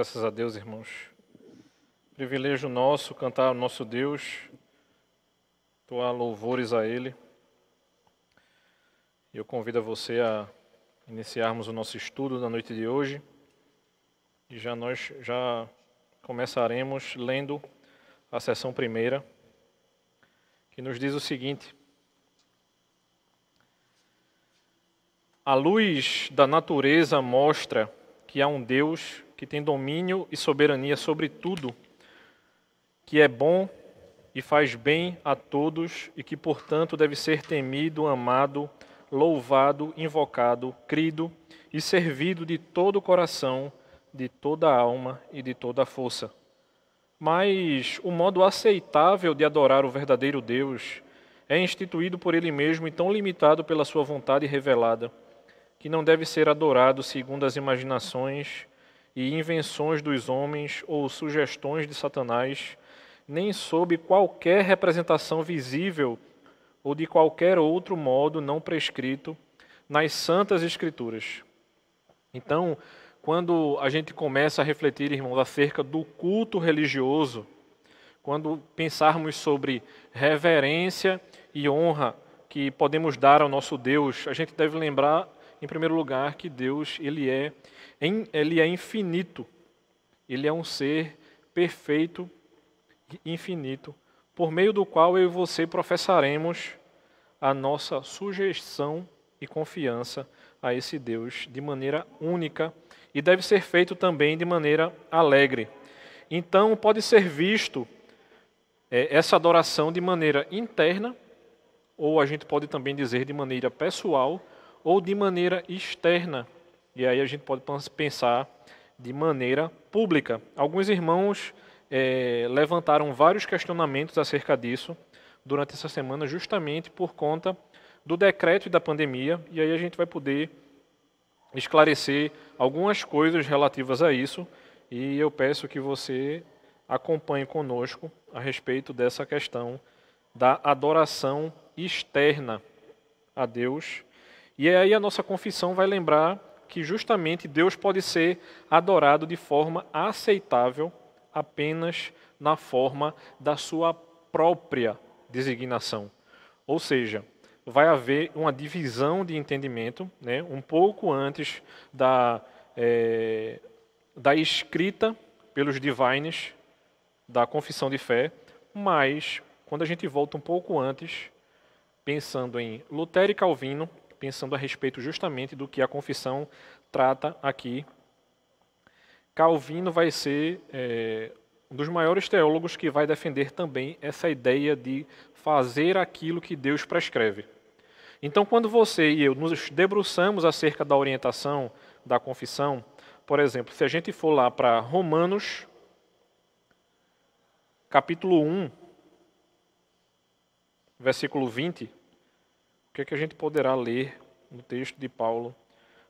Graças a Deus, irmãos. Privilégio nosso cantar ao nosso Deus, toar louvores a Ele. E eu convido a você a iniciarmos o nosso estudo da noite de hoje. E já nós já começaremos lendo a sessão primeira, que nos diz o seguinte: A luz da natureza mostra que há um Deus que tem domínio e soberania sobre tudo, que é bom e faz bem a todos e que, portanto, deve ser temido, amado, louvado, invocado, crido e servido de todo o coração, de toda a alma e de toda a força. Mas o modo aceitável de adorar o verdadeiro Deus é instituído por Ele mesmo e tão limitado pela Sua vontade revelada, que não deve ser adorado segundo as imaginações e invenções dos homens ou sugestões de Satanás, nem sob qualquer representação visível ou de qualquer outro modo não prescrito nas Santas Escrituras. Então, quando a gente começa a refletir, irmãos, acerca do culto religioso, quando pensarmos sobre reverência e honra que podemos dar ao nosso Deus, a gente deve lembrar, em primeiro lugar, que Deus ele é ele é infinito. Ele é um ser perfeito infinito, por meio do qual eu e você professaremos a nossa sujeição e confiança a esse Deus de maneira única e deve ser feito também de maneira alegre. Então, pode ser visto é, essa adoração de maneira interna, ou a gente pode também dizer de maneira pessoal, ou de maneira externa, e aí a gente pode pensar de maneira pública. Alguns irmãos é, levantaram vários questionamentos acerca disso durante essa semana, justamente por conta do decreto e da pandemia, e aí a gente vai poder esclarecer algumas coisas relativas a isso, e eu peço que você acompanhe conosco a respeito dessa questão da adoração externa a Deus. E aí a nossa confissão vai lembrar que justamente Deus pode ser adorado de forma aceitável apenas na forma da sua própria designação. Ou seja, vai haver uma divisão de entendimento, né, um pouco antes da, é, da escrita pelos divines da confissão de fé, mas quando a gente volta um pouco antes, pensando em Lutero e Calvino, pensando a respeito justamente do que a confissão trata aqui. Calvino vai ser é, um dos maiores teólogos que vai defender também essa ideia de fazer aquilo que Deus prescreve. Então, quando você e eu nos debruçamos acerca da orientação da confissão, por exemplo, se a gente for lá para Romanos, capítulo 1, versículo 20, o que, é que a gente poderá ler no texto de Paulo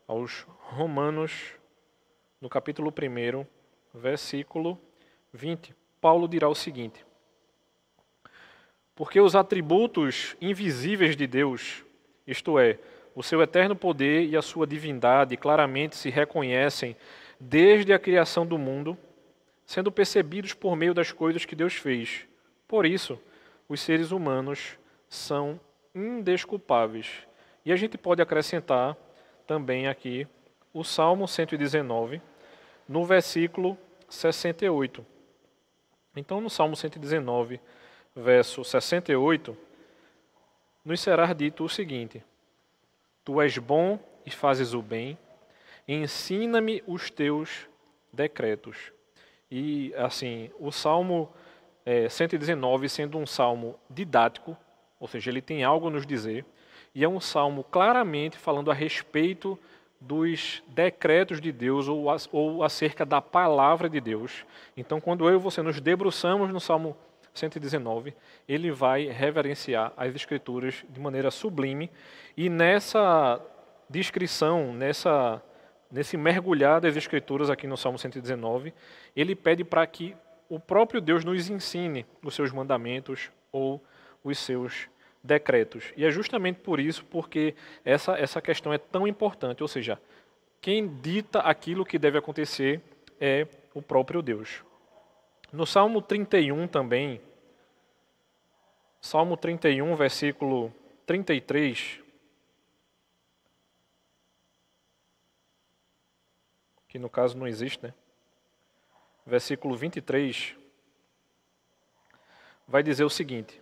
aos Romanos, no capítulo 1, versículo 20? Paulo dirá o seguinte: Porque os atributos invisíveis de Deus, isto é, o seu eterno poder e a sua divindade, claramente se reconhecem desde a criação do mundo, sendo percebidos por meio das coisas que Deus fez. Por isso, os seres humanos são indesculpáveis. E a gente pode acrescentar também aqui o Salmo 119, no versículo 68. Então, no Salmo 119, verso 68, nos será dito o seguinte: Tu és bom e fazes o bem, ensina-me os teus decretos. E, assim, o Salmo é, 119, sendo um salmo didático, ou seja, ele tem algo a nos dizer, e é um salmo claramente falando a respeito dos decretos de Deus ou, ou acerca da palavra de Deus. Então, quando eu e você nos debruçamos no Salmo 119, ele vai reverenciar as Escrituras de maneira sublime e nessa descrição, nessa, nesse mergulhar das Escrituras aqui no Salmo 119, ele pede para que o próprio Deus nos ensine os seus mandamentos ou os seus decretos. E é justamente por isso porque essa, essa questão é tão importante, ou seja, quem dita aquilo que deve acontecer é o próprio Deus. No Salmo 31 também, Salmo 31, versículo 33, que no caso não existe, né? Versículo 23, vai dizer o seguinte: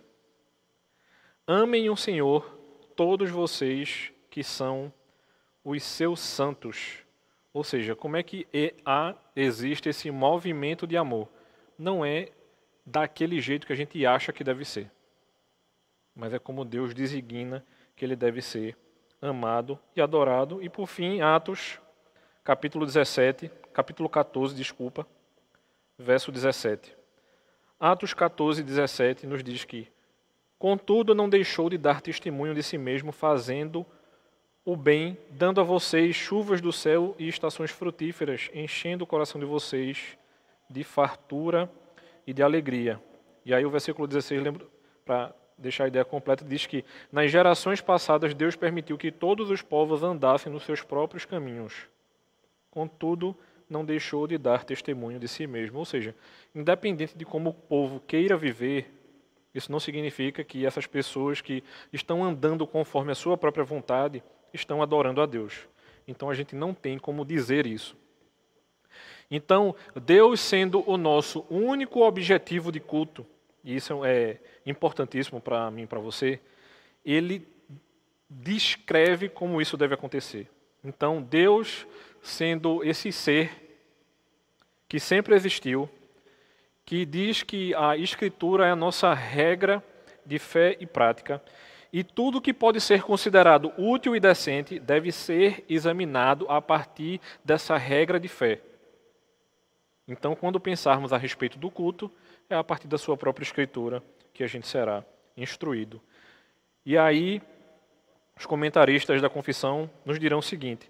Amem o Senhor todos vocês que são os seus santos. Ou seja, como é que há, existe esse movimento de amor? Não é daquele jeito que a gente acha que deve ser, mas é como Deus designa que ele deve ser amado e adorado. E por fim, Atos, capítulo 17, capítulo 14, desculpa, verso 17. Atos 14, 17 nos diz que, contudo, não deixou de dar testemunho de si mesmo, fazendo o bem, dando a vocês chuvas do céu e estações frutíferas, enchendo o coração de vocês de fartura e de alegria. E aí o versículo 16, para deixar a ideia completa, diz que nas gerações passadas Deus permitiu que todos os povos andassem nos seus próprios caminhos. Contudo, não deixou de dar testemunho de si mesmo. Ou seja, independente de como o povo queira viver, isso não significa que essas pessoas que estão andando conforme a sua própria vontade estão adorando a Deus. Então a gente não tem como dizer isso. Então, Deus sendo o nosso único objetivo de culto, e isso é importantíssimo para mim e para você, ele descreve como isso deve acontecer. Então, Deus sendo esse ser que sempre existiu, que diz que a Escritura é a nossa regra de fé e prática, e tudo que pode ser considerado útil e decente deve ser examinado a partir dessa regra de fé. Então, quando pensarmos a respeito do culto, é a partir da sua própria escritura que a gente será instruído. E aí, os comentaristas da confissão nos dirão o seguinte: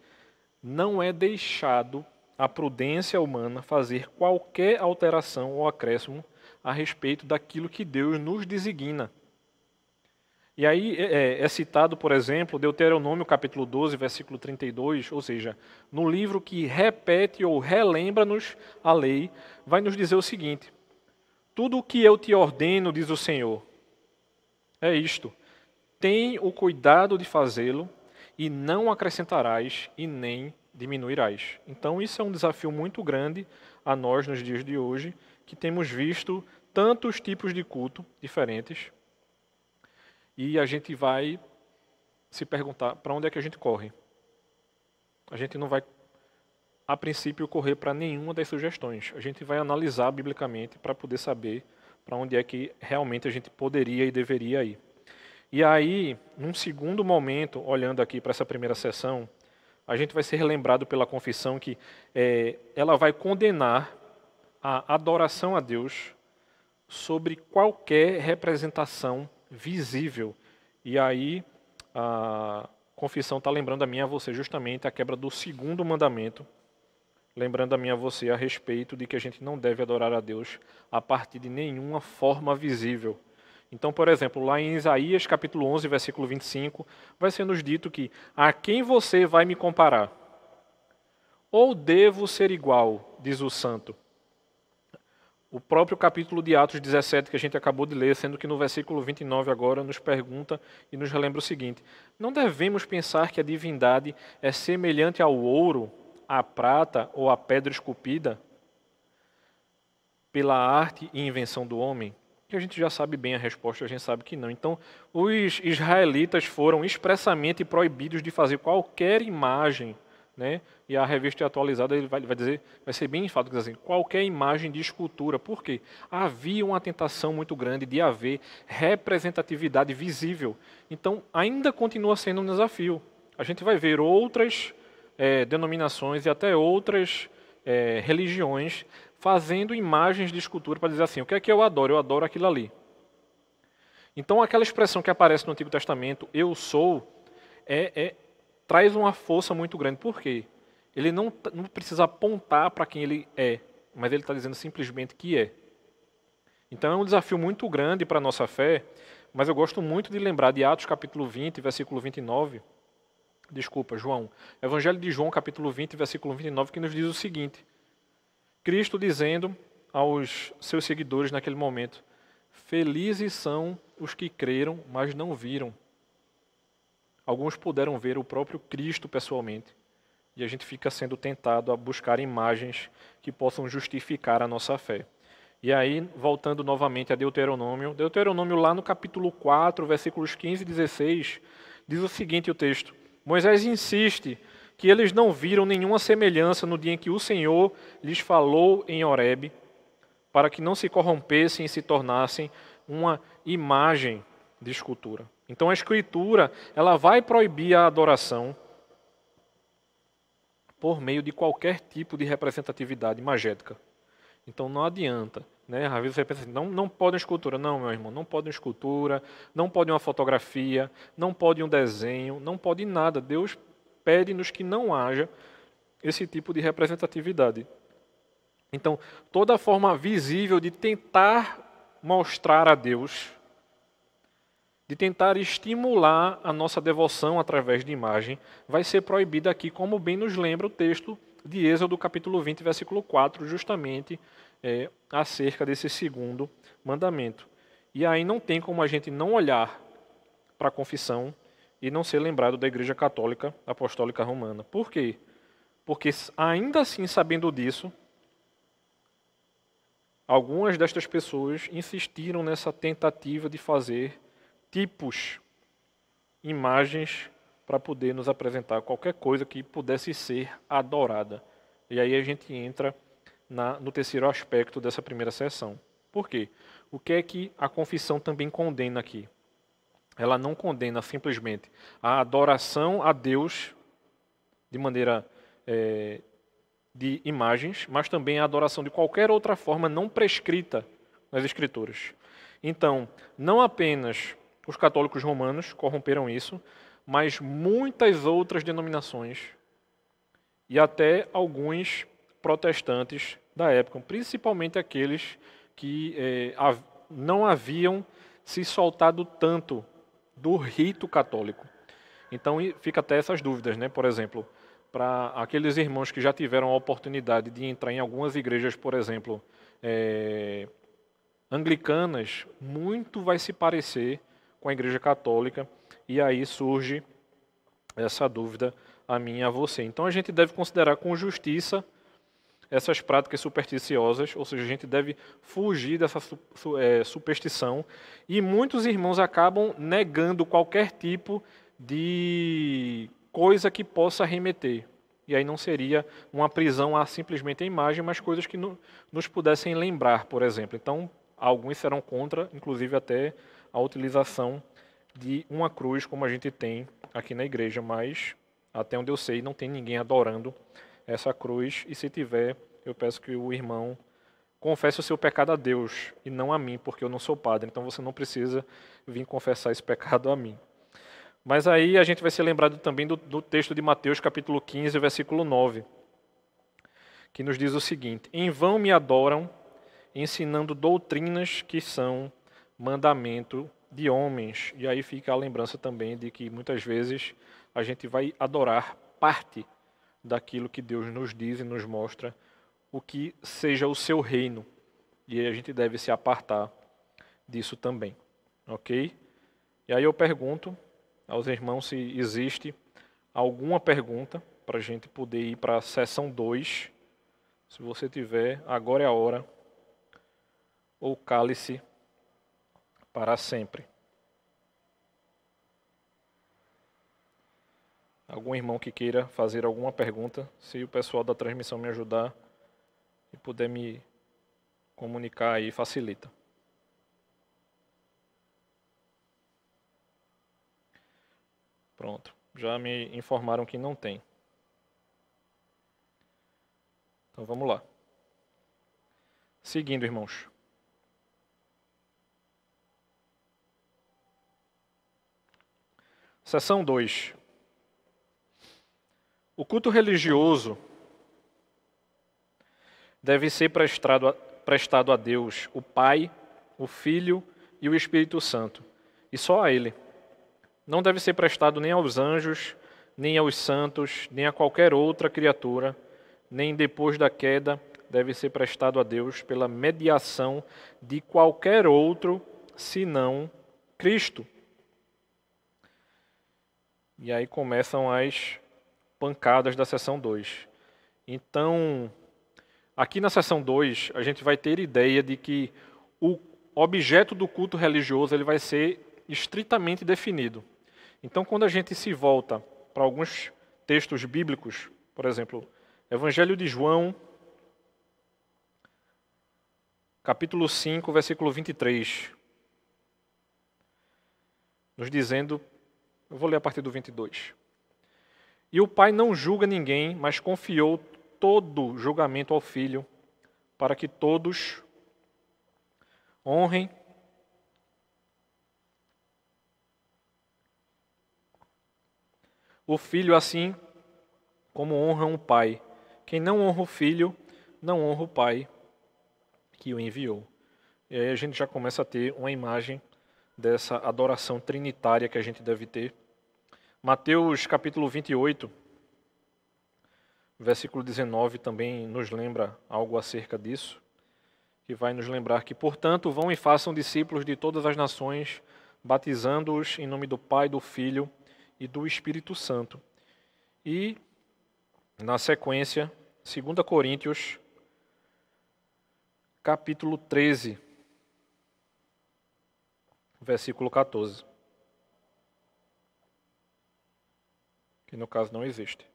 não é deixado a prudência humana fazer qualquer alteração ou acréscimo a respeito daquilo que Deus nos designa. E aí é, é, é, citado, por exemplo, Deuteronômio capítulo 12, versículo 32, ou seja, no livro que repete ou relembra-nos a lei, vai nos dizer o seguinte: Tudo o que eu te ordeno, diz o Senhor, é isto: tem o cuidado de fazê-lo, e não acrescentarás e nem diminuirás. Então, isso é um desafio muito grande a nós nos dias de hoje, que temos visto tantos tipos de culto diferentes, e a gente vai se perguntar para onde é que a gente corre. A gente não vai, a princípio, correr para nenhuma das sugestões. A gente vai analisar biblicamente para poder saber para onde é que realmente a gente poderia e deveria ir. E aí, num segundo momento, olhando aqui para essa primeira sessão, a gente vai ser lembrado pela confissão que é, ela vai condenar a adoração a Deus sobre qualquer representação visível. E aí a confissão está lembrando a mim a você justamente a quebra do segundo mandamento, lembrando a mim a você a respeito de que a gente não deve adorar a Deus a partir de nenhuma forma visível. Então, por exemplo, lá em Isaías capítulo 11, versículo 25, vai ser nos dito que a quem você vai me comparar? Ou devo ser igual, diz o santo. O próprio capítulo de Atos 17 que a gente acabou de ler, sendo que no versículo 29 agora nos pergunta e nos relembra o seguinte: Não devemos pensar que a divindade é semelhante ao ouro, à prata ou à pedra esculpida pela arte e invenção do homem? Que a gente já sabe bem a resposta, a gente sabe que não. Então, os israelitas foram expressamente proibidos de fazer qualquer imagem, né? E a revista atualizada ele vai, vai dizer, vai ser bem enfático assim, qualquer imagem de escultura. Por quê? Havia uma tentação muito grande de haver representatividade visível. Então, ainda continua sendo um desafio. A gente vai ver outras é, denominações e até outras é, religiões fazendo imagens de escultura para dizer assim: o que é que eu adoro? Eu adoro aquilo ali. Então, aquela expressão que aparece no Antigo Testamento, eu sou, é, é traz uma força muito grande. Por quê? Ele não, não precisa apontar para quem ele é, mas ele está dizendo simplesmente que é. Então, é um desafio muito grande para a nossa fé, mas eu gosto muito de lembrar de Atos capítulo 20, versículo 29. Desculpa, João. Evangelho de João, capítulo 20, versículo 29, que nos diz o seguinte: Cristo dizendo aos seus seguidores naquele momento: Felizes são os que creram, mas não viram. Alguns puderam ver o próprio Cristo pessoalmente, e a gente fica sendo tentado a buscar imagens que possam justificar a nossa fé. E aí, voltando novamente a Deuteronômio, Deuteronômio lá no capítulo 4, versículos 15 e 16, diz o seguinte o texto: Moisés insiste que eles não viram nenhuma semelhança no dia em que o Senhor lhes falou em Horebe, para que não se corrompessem e se tornassem uma imagem de escultura. Então a escritura, ela vai proibir a adoração por meio de qualquer tipo de representatividade magética. Então não adianta. Né? Às vezes você pensa assim, não, não pode uma escultura. Não, meu irmão, não pode uma escultura, não pode uma fotografia, não pode um desenho, não pode nada. Deus pede-nos que não haja esse tipo de representatividade. Então, toda forma visível de tentar mostrar a Deus, de tentar estimular a nossa devoção através de imagem, vai ser proibida aqui, como bem nos lembra o texto de Êxodo, capítulo 20, versículo 4, justamente é, acerca desse segundo mandamento. E aí não tem como a gente não olhar para a confissão e não ser lembrado da Igreja Católica Apostólica Romana. Por quê? Porque ainda assim, sabendo disso, algumas destas pessoas insistiram nessa tentativa de fazer tipos, imagens para poder nos apresentar qualquer coisa que pudesse ser adorada. E aí a gente entra na, no terceiro aspecto dessa primeira sessão. Por quê? O que é que a confissão também condena aqui? Ela não condena simplesmente a adoração a Deus de maneira é, de imagens, mas também a adoração de qualquer outra forma não prescrita nas Escrituras. Então, não apenas os católicos romanos corromperam isso, mas muitas outras denominações e até alguns protestantes da época, principalmente aqueles que é, não haviam se soltado tanto do rito católico. Então fica até essas dúvidas, né? Por exemplo, para aqueles irmãos que já tiveram a oportunidade de entrar em algumas igrejas, por exemplo, é, anglicanas, muito vai se parecer com a igreja católica e aí surge essa dúvida a mim e a você. Então a gente deve considerar com justiça essas práticas supersticiosas, ou seja, a gente deve fugir dessa é, superstição. E muitos irmãos acabam negando qualquer tipo de coisa que possa remeter. E aí não seria uma prisão a simplesmente a imagem, mas coisas que no, nos pudessem lembrar, por exemplo. Então, alguns serão contra, inclusive até a utilização de uma cruz como a gente tem aqui na igreja, mas até onde eu sei não tem ninguém adorando essa cruz e se tiver, eu peço que o irmão confesse o seu pecado a Deus e não a mim, porque eu não sou padre, então você não precisa vir confessar esse pecado a mim. Mas aí a gente vai ser lembrado também do, do texto de Mateus, capítulo 15, versículo 9, que nos diz o seguinte: Em vão me adoram, ensinando doutrinas que são mandamento de homens. E aí fica a lembrança também de que muitas vezes a gente vai adorar parte daquilo que Deus nos diz e nos mostra, o que seja o seu reino. E a gente deve se apartar disso também. Ok? E aí eu pergunto aos irmãos se existe alguma pergunta para a gente poder ir para a sessão 2. Se você tiver, agora é a hora. Ou cale-se para sempre. Algum irmão que queira fazer alguma pergunta, se o pessoal da transmissão me ajudar e puder me comunicar aí, facilita. Pronto, já me informaram que não tem. Então vamos lá. Seguindo, irmãos. Seção 2. O culto religioso deve ser prestado a, prestado a Deus, o Pai, o Filho e o Espírito Santo, e só a Ele. Não deve ser prestado nem aos anjos, nem aos santos, nem a qualquer outra criatura, nem depois da queda deve ser prestado a Deus pela mediação de qualquer outro senão Cristo. E aí começam as pancadas da seção 2. Então, aqui na seção 2, a gente vai ter ideia de que o objeto do culto religioso ele vai ser estritamente definido. Então, quando a gente se volta para alguns textos bíblicos, por exemplo, Evangelho de João, capítulo 5, versículo 23, nos dizendo, eu vou ler a partir do 22. E o Pai não julga ninguém, mas confiou todo julgamento ao Filho, para que todos honrem o filho assim como honra um pai. Quem não honra o filho, não honra o pai que o enviou. E aí a gente já começa a ter uma imagem dessa adoração trinitária que a gente deve ter. Mateus capítulo 28, versículo 19 também nos lembra algo acerca disso, que vai nos lembrar que, portanto, vão e façam discípulos de todas as nações, batizando-os em nome do Pai, do Filho e do Espírito Santo. E, na sequência, 2 Coríntios, capítulo 13, versículo 14. Que no caso não existe.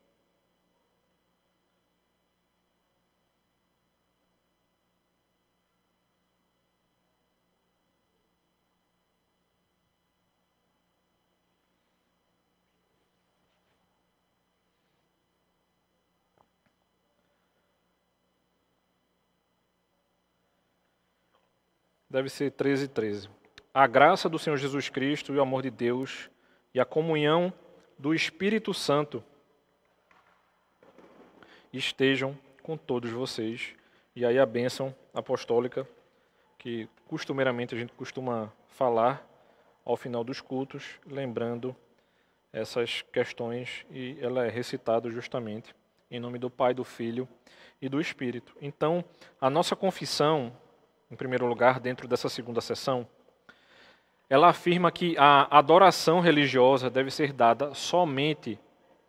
deve ser 13, 13. A graça do Senhor Jesus Cristo e o amor de Deus e a comunhão do Espírito Santo estejam com todos vocês. E aí a bênção apostólica, que costumeiramente a gente costuma falar ao final dos cultos, lembrando essas questões, e ela é recitada justamente em nome do Pai, do Filho e do Espírito. Então, a nossa confissão em primeiro lugar, dentro dessa segunda sessão, ela afirma que a adoração religiosa deve ser dada somente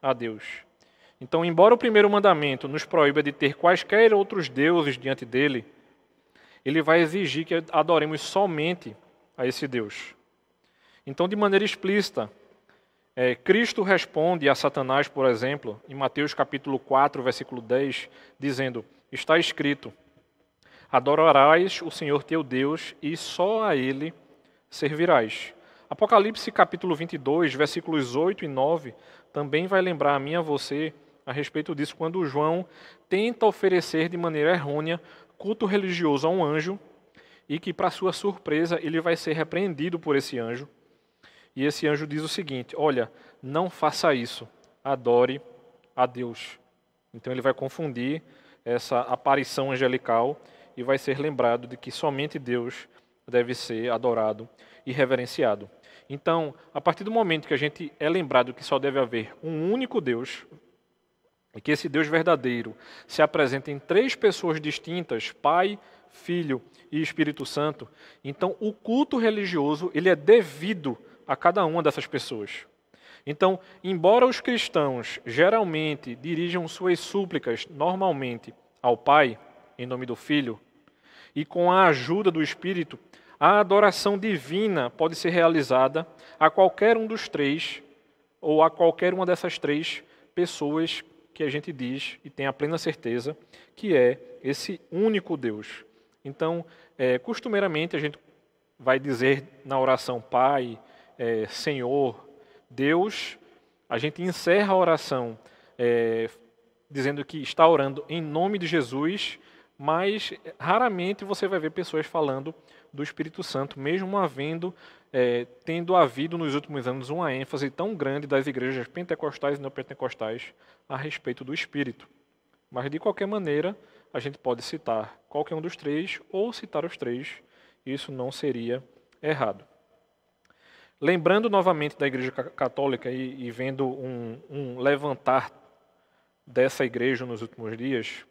a Deus. Então, embora o primeiro mandamento nos proíba de ter quaisquer outros deuses diante dele, ele vai exigir que adoremos somente a esse Deus. Então, de maneira explícita, é, Cristo responde a Satanás, por exemplo, em Mateus capítulo 4, versículo 10, dizendo: Está escrito, Adorarás o Senhor teu Deus e só a Ele servirás. Apocalipse capítulo 22, versículos 8 e 9, também vai lembrar a mim e a você a respeito disso, quando João tenta oferecer de maneira errônea culto religioso a um anjo e que, para sua surpresa, ele vai ser repreendido por esse anjo. E esse anjo diz o seguinte: Olha, não faça isso, adore a Deus. Então ele vai confundir essa aparição angelical e vai ser lembrado de que somente Deus deve ser adorado e reverenciado. Então, a partir do momento que a gente é lembrado que só deve haver um único Deus, e que esse Deus verdadeiro se apresenta em três pessoas distintas, Pai, Filho e Espírito Santo, então o culto religioso ele é devido a cada uma dessas pessoas. Então, embora os cristãos geralmente dirijam suas súplicas normalmente ao Pai, em nome do Filho, e com a ajuda do Espírito, a adoração divina pode ser realizada a qualquer um dos três, ou a qualquer uma dessas três pessoas que a gente diz e tem a plena certeza que é esse único Deus. Então, é, costumeiramente a gente vai dizer na oração Pai, é, Senhor, Deus, a gente encerra a oração é, dizendo que está orando em nome de Jesus mas raramente você vai ver pessoas falando do Espírito Santo, mesmo havendo, é, tendo havido nos últimos anos uma ênfase tão grande das igrejas pentecostais e não pentecostais a respeito do Espírito. Mas de qualquer maneira, a gente pode citar qualquer um dos três ou citar os três, isso não seria errado. Lembrando novamente da Igreja Católica e, e vendo um, um levantar dessa igreja nos últimos dias,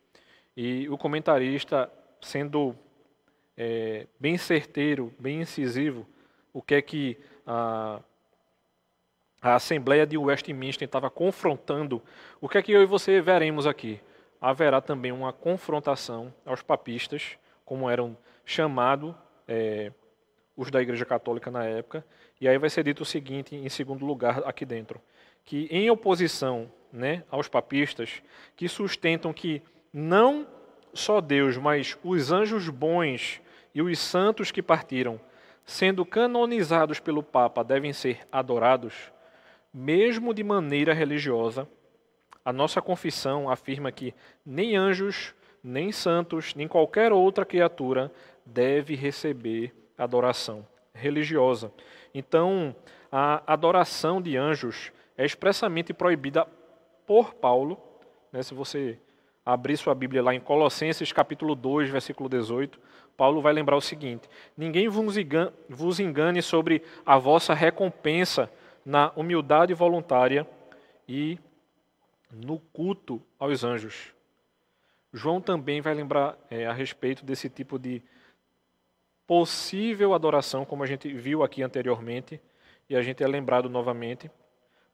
E o comentarista, sendo é, bem certeiro, bem incisivo, o que é que a, a Assembleia de Westminster estava confrontando, o que é que eu e você veremos aqui? Haverá também uma confrontação aos papistas, como eram chamados é, os da Igreja Católica na época, e aí vai ser dito o seguinte, em segundo lugar, aqui dentro, que em oposição né, aos papistas, que sustentam que não só Deus, mas os anjos bons e os santos que partiram, sendo canonizados pelo Papa, devem ser adorados, mesmo de maneira religiosa, a nossa confissão afirma que nem anjos, nem santos, nem qualquer outra criatura deve receber adoração religiosa. Então, a adoração de anjos é expressamente proibida por Paulo. Né, se você abrir sua Bíblia lá em Colossenses capítulo 2, versículo 18, Paulo vai lembrar o seguinte: Ninguém vos engane sobre a vossa recompensa na humildade voluntária e no culto aos anjos. João também vai lembrar é, a respeito desse tipo de possível adoração, como a gente viu aqui anteriormente, e a gente é lembrado novamente.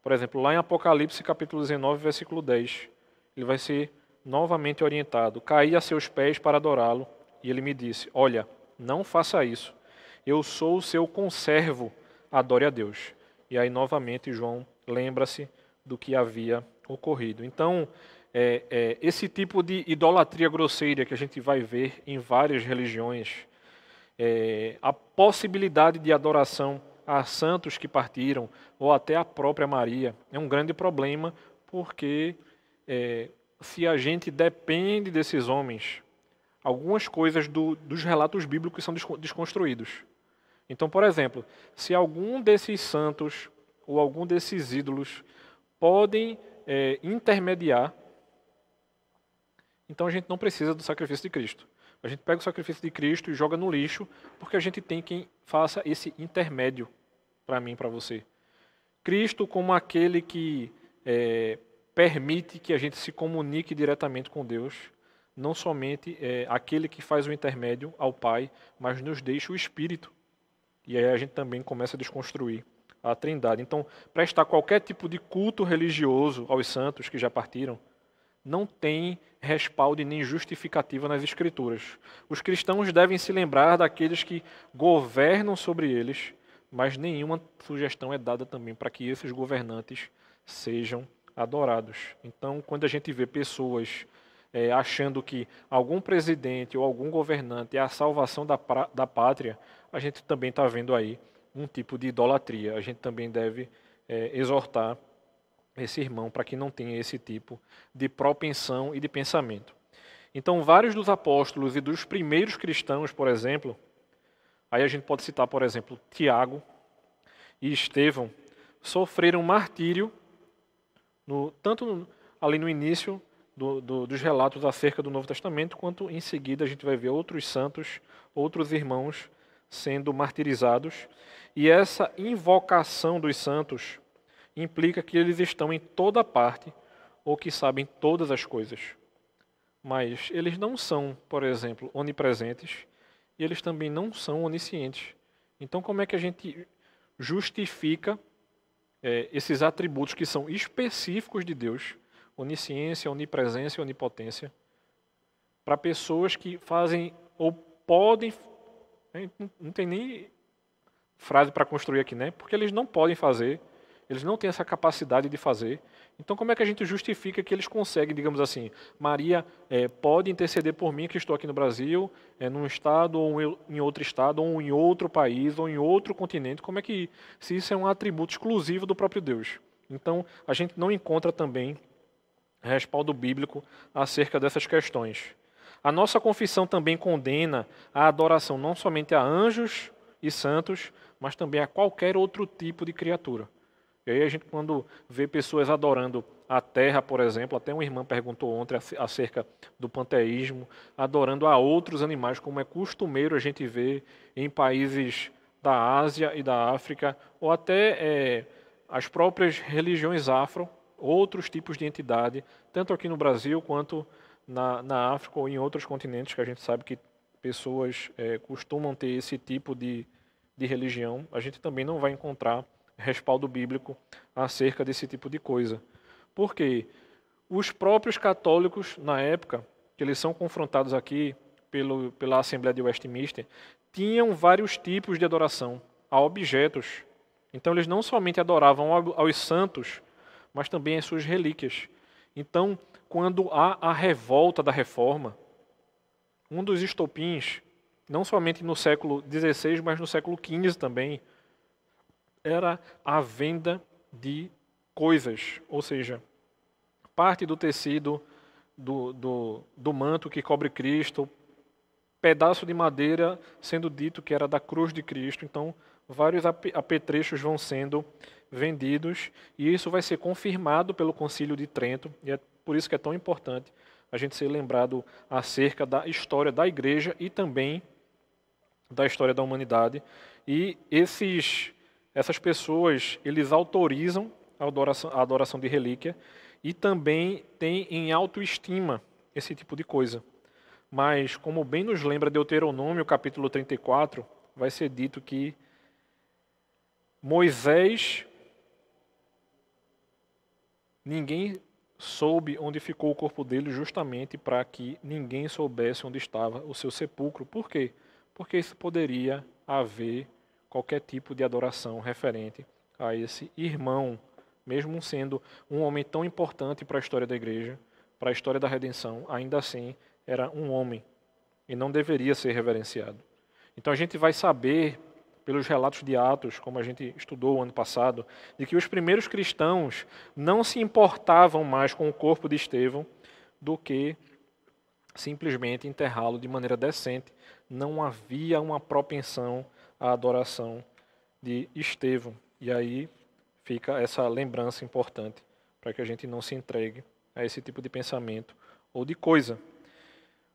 Por exemplo, lá em Apocalipse capítulo 19, versículo 10, ele vai ser novamente orientado: Caí a seus pés para adorá-lo, e ele me disse: Olha, não faça isso. Eu sou o seu conservo, adore a Deus. E aí novamente João lembra-se do que havia ocorrido. Então, é, é, esse tipo de idolatria grosseira que a gente vai ver em várias religiões, é, a possibilidade de adoração a santos que partiram, ou até a própria Maria, é um grande problema, porque é, se a gente depende desses homens, algumas coisas do, dos relatos bíblicos são desconstruídos. Então, por exemplo, se algum desses santos ou algum desses ídolos podem é, intermediar, então a gente não precisa do sacrifício de Cristo. A gente pega o sacrifício de Cristo e joga no lixo, porque a gente tem quem faça esse intermédio para mim, para você. Cristo como aquele que é, permite que a gente se comunique diretamente com Deus, não somente é, aquele que faz o intermédio ao Pai, mas nos deixa o Espírito. E aí a gente também começa a desconstruir a Trindade. Então, prestar qualquer tipo de culto religioso aos santos que já partiram não tem respaldo nem justificativa nas Escrituras. Os cristãos devem se lembrar daqueles que governam sobre eles, mas nenhuma sugestão é dada também para que esses governantes sejam adorados. Então, quando a gente vê pessoas é, achando que algum presidente ou algum governante é a salvação da, da pátria, a gente também está vendo aí um tipo de idolatria. A gente também deve é, exortar esse irmão para que não tenha esse tipo de propensão e de pensamento. Então, vários dos apóstolos e dos primeiros cristãos, por exemplo, aí a gente pode citar, por exemplo, Tiago e Estevão, sofreram martírio, no, tanto ali no início do, do, dos relatos acerca do Novo Testamento, quanto em seguida a gente vai ver outros santos, outros irmãos sendo martirizados. E essa invocação dos santos implica que eles estão em toda parte ou que sabem todas as coisas. Mas eles não são, por exemplo, onipresentes e eles também não são oniscientes. Então, como é que a gente justifica é, esses atributos que são específicos de Deus, onisciência, onipresença e onipotência, para pessoas que fazem ou podem, não tem nem frase para construir aqui, né? Porque eles não podem fazer eles não têm essa capacidade de fazer. Então, como é que a gente justifica que eles conseguem, digamos assim, Maria é, pode interceder por mim que estou aqui no Brasil, é, num estado ou em outro estado, ou em outro país, ou em outro continente? Como é que, se isso é um atributo exclusivo do próprio Deus? Então, a gente não encontra também respaldo bíblico acerca dessas questões. A nossa confissão também condena a adoração não somente a anjos e santos, mas também a qualquer outro tipo de criatura. E aí a gente, quando vê pessoas adorando a terra, por exemplo, até uma irmã perguntou ontem acerca do panteísmo, adorando a outros animais, como é costumeiro a gente ver em países da Ásia e da África, ou até é, as próprias religiões afro, outros tipos de entidade, tanto aqui no Brasil quanto na, na África ou em outros continentes que a gente sabe que pessoas é, costumam ter esse tipo de, de religião, a gente também não vai encontrar respaldo bíblico acerca desse tipo de coisa. Por quê? Os próprios católicos, na época, que eles são confrontados aqui pelo, pela Assembleia de Westminster, tinham vários tipos de adoração a objetos. Então, eles não somente adoravam aos santos, mas também as suas relíquias. Então, quando há a revolta da reforma, um dos estopins, não somente no século XVI, mas no século XV também, era a venda de coisas, ou seja, parte do tecido do, do, do manto que cobre Cristo, pedaço de madeira sendo dito que era da cruz de Cristo. Então, vários apetrechos vão sendo vendidos e isso vai ser confirmado pelo Concílio de Trento, e é por isso que é tão importante a gente ser lembrado acerca da história da igreja e também da história da humanidade. E esses, essas pessoas, eles autorizam a adoração, a adoração de relíquia e também têm em autoestima esse tipo de coisa. Mas, como bem nos lembra Deuteronômio, capítulo 34, vai ser dito que Moisés, ninguém soube onde ficou o corpo dele justamente para que ninguém soubesse onde estava o seu sepulcro. Por quê? Porque isso poderia haver qualquer tipo de adoração referente a esse irmão, mesmo sendo um homem tão importante para a história da igreja, para a história da redenção, ainda assim era um homem e não deveria ser reverenciado. Então a gente vai saber pelos relatos de Atos, como a gente estudou ano passado, de que os primeiros cristãos não se importavam mais com o corpo de Estevão do que simplesmente enterrá-lo de maneira decente. Não havia uma propensão à adoração de Estevão. E aí fica essa lembrança importante para que a gente não se entregue a esse tipo de pensamento ou de coisa.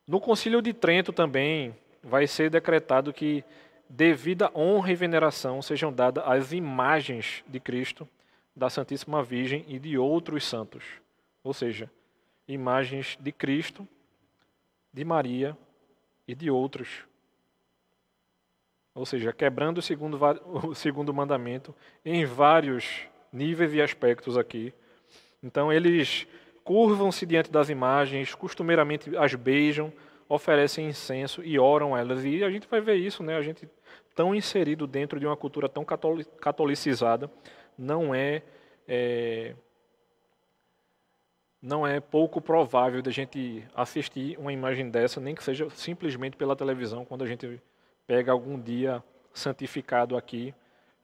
No Concílio de Trento também vai ser decretado que devida honra e veneração sejam dadas às imagens de Cristo, da Santíssima Virgem e de outros santos. Ou seja, imagens de Cristo, de Maria e de outros. Ou seja, quebrando o segundo, o segundo mandamento em vários níveis e aspectos aqui. Então, eles curvam-se diante das imagens, costumeiramente as beijam, oferecem incenso e oram a elas. E a gente vai ver isso, né? A gente tão inserido dentro de uma cultura tão catolicizada, não é, é não é pouco provável da gente assistir uma imagem dessa, nem que seja simplesmente pela televisão, quando a gente pega algum dia santificado aqui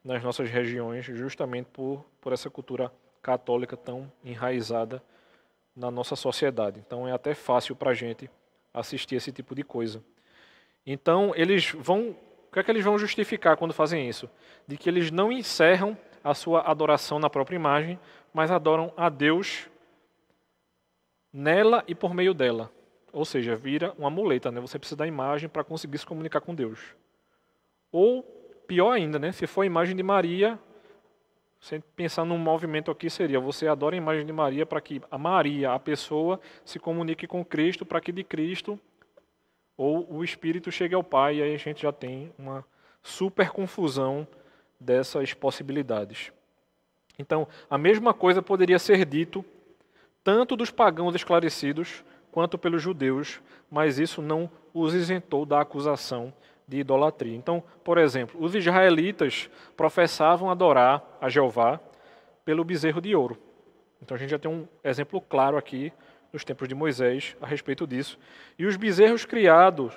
nas nossas regiões, justamente por, por essa cultura católica tão enraizada na nossa sociedade. Então é até fácil para a gente assistir esse tipo de coisa. Então eles vão o que é que eles vão justificar quando fazem isso? De que eles não encerram a sua adoração na própria imagem, mas adoram a Deus nela e por meio dela. Ou seja, vira uma muleta, né? Você precisa da imagem para conseguir se comunicar com Deus. Ou, pior ainda, né? Se for a imagem de Maria, você pensar num movimento aqui seria, você adora a imagem de Maria para que a Maria, a pessoa, se comunique com Cristo, para que de Cristo ou o espírito chega ao Pai, e aí a gente já tem uma super confusão dessas possibilidades. Então, a mesma coisa poderia ser dito tanto dos pagãos esclarecidos quanto pelos judeus, mas isso não os isentou da acusação de idolatria. Então, por exemplo, os israelitas professavam adorar a Jeová pelo bezerro de ouro. Então a gente já tem um exemplo claro aqui nos tempos de Moisés a respeito disso. E os bezerros criados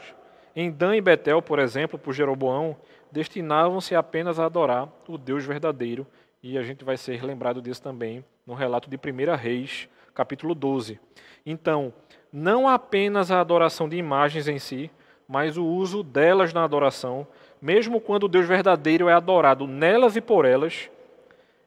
em Dan e Betel, por exemplo, por Jeroboão, destinavam-se apenas a adorar o Deus verdadeiro. E a gente vai ser lembrado disso também no relato de 1 Reis, capítulo 12. Então, não apenas a adoração de imagens em si, mas o uso delas na adoração, mesmo quando o Deus verdadeiro é adorado nelas e por elas,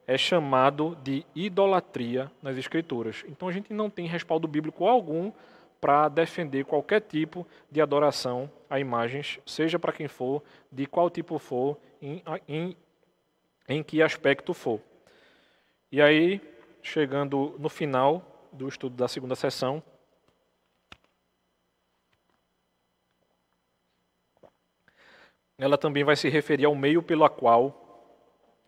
é chamado de idolatria nas Escrituras. Então a gente não tem respaldo bíblico algum para defender qualquer tipo de adoração a imagens, seja para quem for, de qual tipo for, em, em, em que aspecto for. E aí, chegando no final do estudo da segunda sessão, ela também vai se referir ao meio pelo qual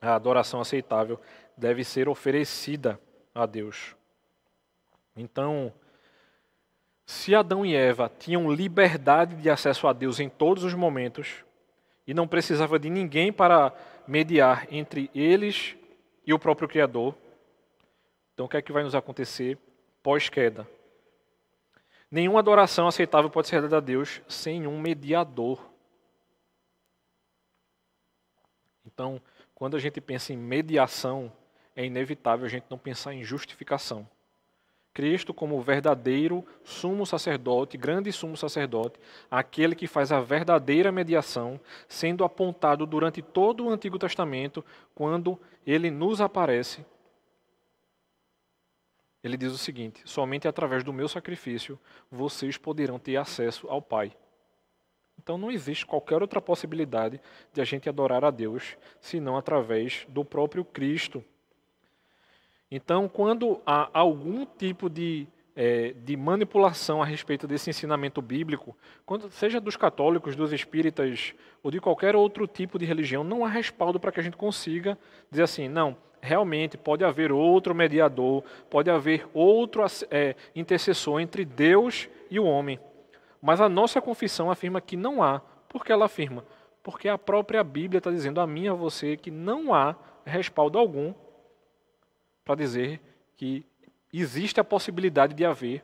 a adoração aceitável deve ser oferecida a Deus. Então, se Adão e Eva tinham liberdade de acesso a Deus em todos os momentos e não precisava de ninguém para mediar entre eles e o próprio Criador, então o que é que vai nos acontecer pós-queda? Nenhuma adoração aceitável pode ser dada a Deus sem um mediador. Então, quando a gente pensa em mediação, é inevitável a gente não pensar em justificação. Cristo, como verdadeiro sumo sacerdote, grande sumo sacerdote, aquele que faz a verdadeira mediação, sendo apontado durante todo o Antigo Testamento, quando ele nos aparece, ele diz o seguinte: somente através do meu sacrifício vocês poderão ter acesso ao Pai. Então não existe qualquer outra possibilidade de a gente adorar a Deus senão através do próprio Cristo. Então, quando há algum tipo de, é, de manipulação a respeito desse ensinamento bíblico, quando, seja dos católicos, dos espíritas ou de qualquer outro tipo de religião, não há respaldo para que a gente consiga dizer assim, não, realmente pode haver outro mediador, pode haver outro é, intercessor entre Deus e o homem. Mas a nossa confissão afirma que não há. Por que ela afirma? Porque a própria Bíblia está dizendo a mim e a você que não há respaldo algum para dizer que existe a possibilidade de haver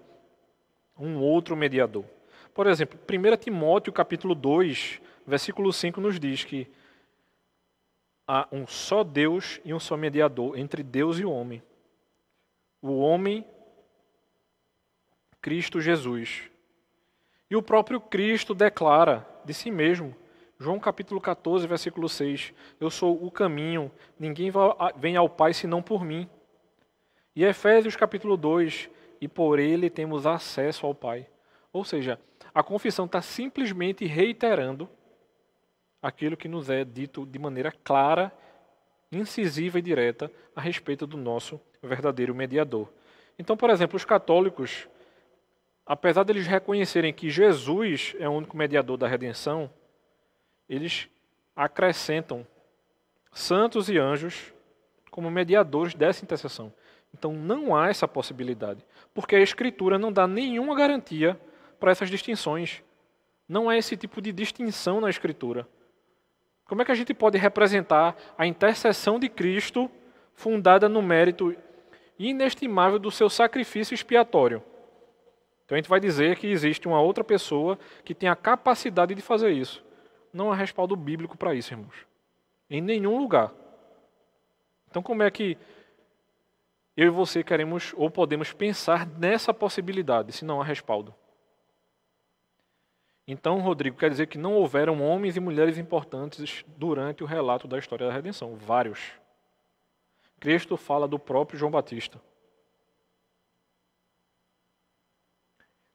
um outro mediador. Por exemplo, 1 Timóteo capítulo 2, versículo 5 nos diz que há um só Deus e um só mediador entre Deus e o homem. O homem, Cristo Jesus. E o próprio Cristo declara de si mesmo, João capítulo 14, versículo 6, Eu sou o caminho, ninguém vem ao Pai senão por mim. E Efésios capítulo 2, e por ele temos acesso ao Pai. Ou seja, a confissão está simplesmente reiterando aquilo que nos é dito de maneira clara, incisiva e direta a respeito do nosso verdadeiro mediador. Então, por exemplo, os católicos apesar deles reconhecerem que Jesus é o único mediador da redenção, eles acrescentam santos e anjos como mediadores dessa intercessão. Então não há essa possibilidade, porque a Escritura não dá nenhuma garantia para essas distinções. Não há esse tipo de distinção na Escritura. Como é que a gente pode representar a intercessão de Cristo fundada no mérito inestimável do seu sacrifício expiatório? Então a gente vai dizer que existe uma outra pessoa que tem a capacidade de fazer isso. Não há respaldo bíblico para isso, irmãos. Em nenhum lugar. Então como é que eu e você queremos ou podemos pensar nessa possibilidade, se não há respaldo? Então, Rodrigo, quer dizer que não houveram homens e mulheres importantes durante o relato da história da redenção. Vários. Cristo fala do próprio João Batista.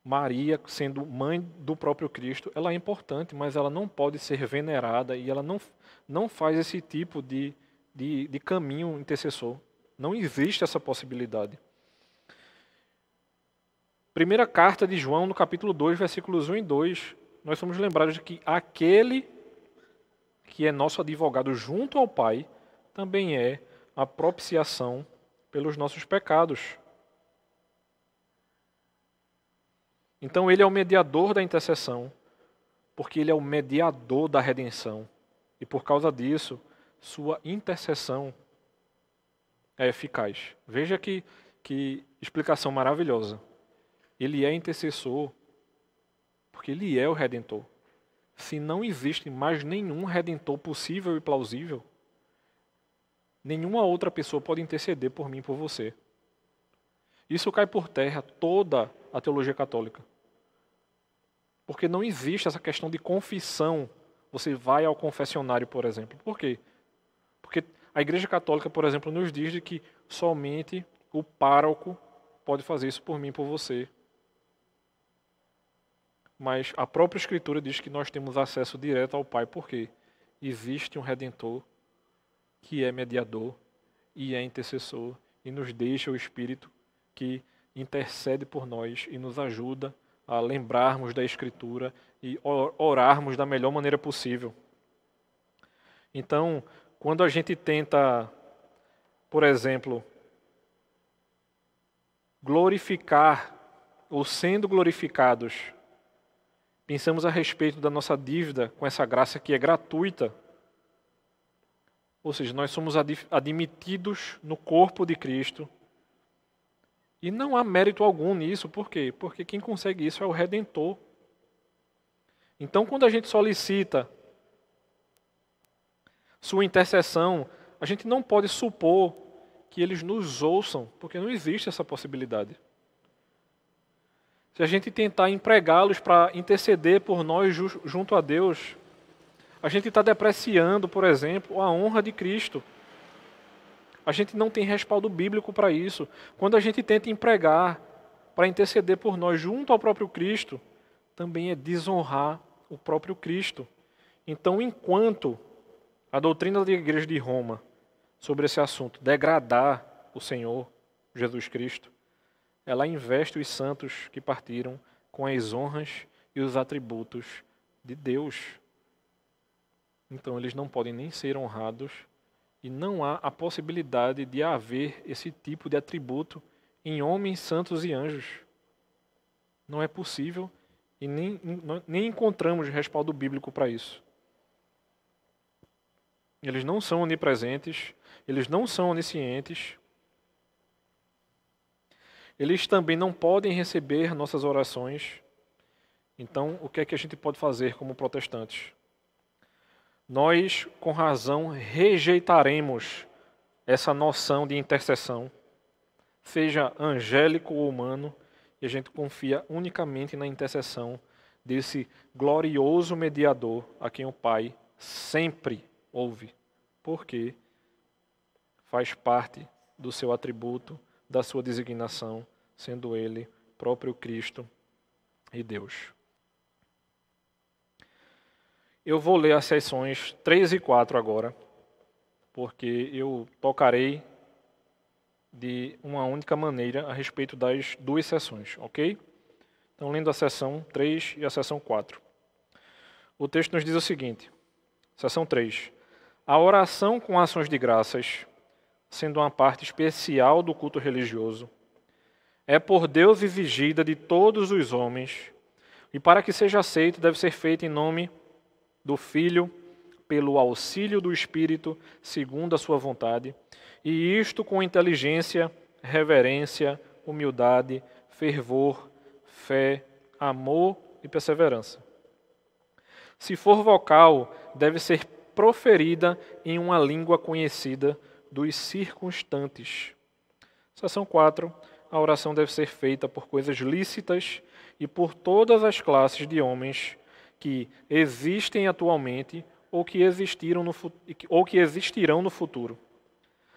Maria, sendo mãe do próprio Cristo, ela é importante, mas ela não pode ser venerada e ela não, não faz esse tipo de, de, de caminho intercessor. Não existe essa possibilidade. Primeira carta de João, no capítulo 2, versículos 1 e 2, nós somos lembrados de que aquele que é nosso advogado junto ao Pai também é a propiciação pelos nossos pecados. Então ele é o mediador da intercessão, porque ele é o mediador da redenção. E por causa disso, sua intercessão é eficaz. Veja que, que explicação maravilhosa. Ele é intercessor porque ele é o redentor. Se não existe mais nenhum redentor possível e plausível, nenhuma outra pessoa pode interceder por mim e por você. Isso cai por terra toda a teologia católica. Porque não existe essa questão de confissão. Você vai ao confessionário, por exemplo. Por quê? Porque a Igreja Católica, por exemplo, nos diz de que somente o pároco pode fazer isso por mim por você. Mas a própria Escritura diz que nós temos acesso direto ao Pai. Por quê? Existe um Redentor que é mediador e é intercessor e nos deixa o Espírito que intercede por nós e nos ajuda a lembrarmos da Escritura e orarmos da melhor maneira possível. Então, quando a gente tenta, por exemplo, glorificar ou sendo glorificados, pensamos a respeito da nossa dívida com essa graça que é gratuita. Ou seja, nós somos admitidos no corpo de Cristo. E não há mérito algum nisso, por quê? Porque quem consegue isso é o Redentor. Então, quando a gente solicita sua intercessão, a gente não pode supor que eles nos ouçam, porque não existe essa possibilidade. Se a gente tentar empregá-los para interceder por nós junto a Deus, a gente está depreciando, por exemplo, a honra de Cristo. A gente não tem respaldo bíblico para isso. Quando a gente tenta empregar para interceder por nós junto ao próprio Cristo, também é desonrar o próprio Cristo. Então, enquanto a doutrina da Igreja de Roma sobre esse assunto, degradar o Senhor Jesus Cristo, ela investe os santos que partiram com as honras e os atributos de Deus. Então eles não podem nem ser honrados e não há a possibilidade de haver esse tipo de atributo em homens, santos e anjos. Não é possível e nem, nem encontramos respaldo bíblico para isso. Eles não são onipresentes, eles não são oniscientes. Eles também não podem receber nossas orações. Então, o que é que a gente pode fazer como protestantes? Nós, com razão, rejeitaremos essa noção de intercessão, seja angélico ou humano, e a gente confia unicamente na intercessão desse glorioso mediador a quem o Pai sempre ouve. Porque faz parte do seu atributo, da sua designação, sendo ele próprio Cristo e Deus. Eu vou ler as sessões 3 e 4 agora, porque eu tocarei de uma única maneira a respeito das duas sessões, ok? Então, lendo a sessão 3 e a sessão 4. O texto nos diz o seguinte: Sessão 3. A oração com ações de graças sendo uma parte especial do culto religioso, é por Deus exigida de todos os homens, e para que seja aceito, deve ser feita em nome do Filho, pelo auxílio do Espírito, segundo a sua vontade, e isto com inteligência, reverência, humildade, fervor, fé, amor e perseverança. Se for vocal, deve ser proferida em uma língua conhecida dos circunstantes. Seção 4. A oração deve ser feita por coisas lícitas e por todas as classes de homens que existem atualmente ou que, existiram no, ou que existirão no futuro,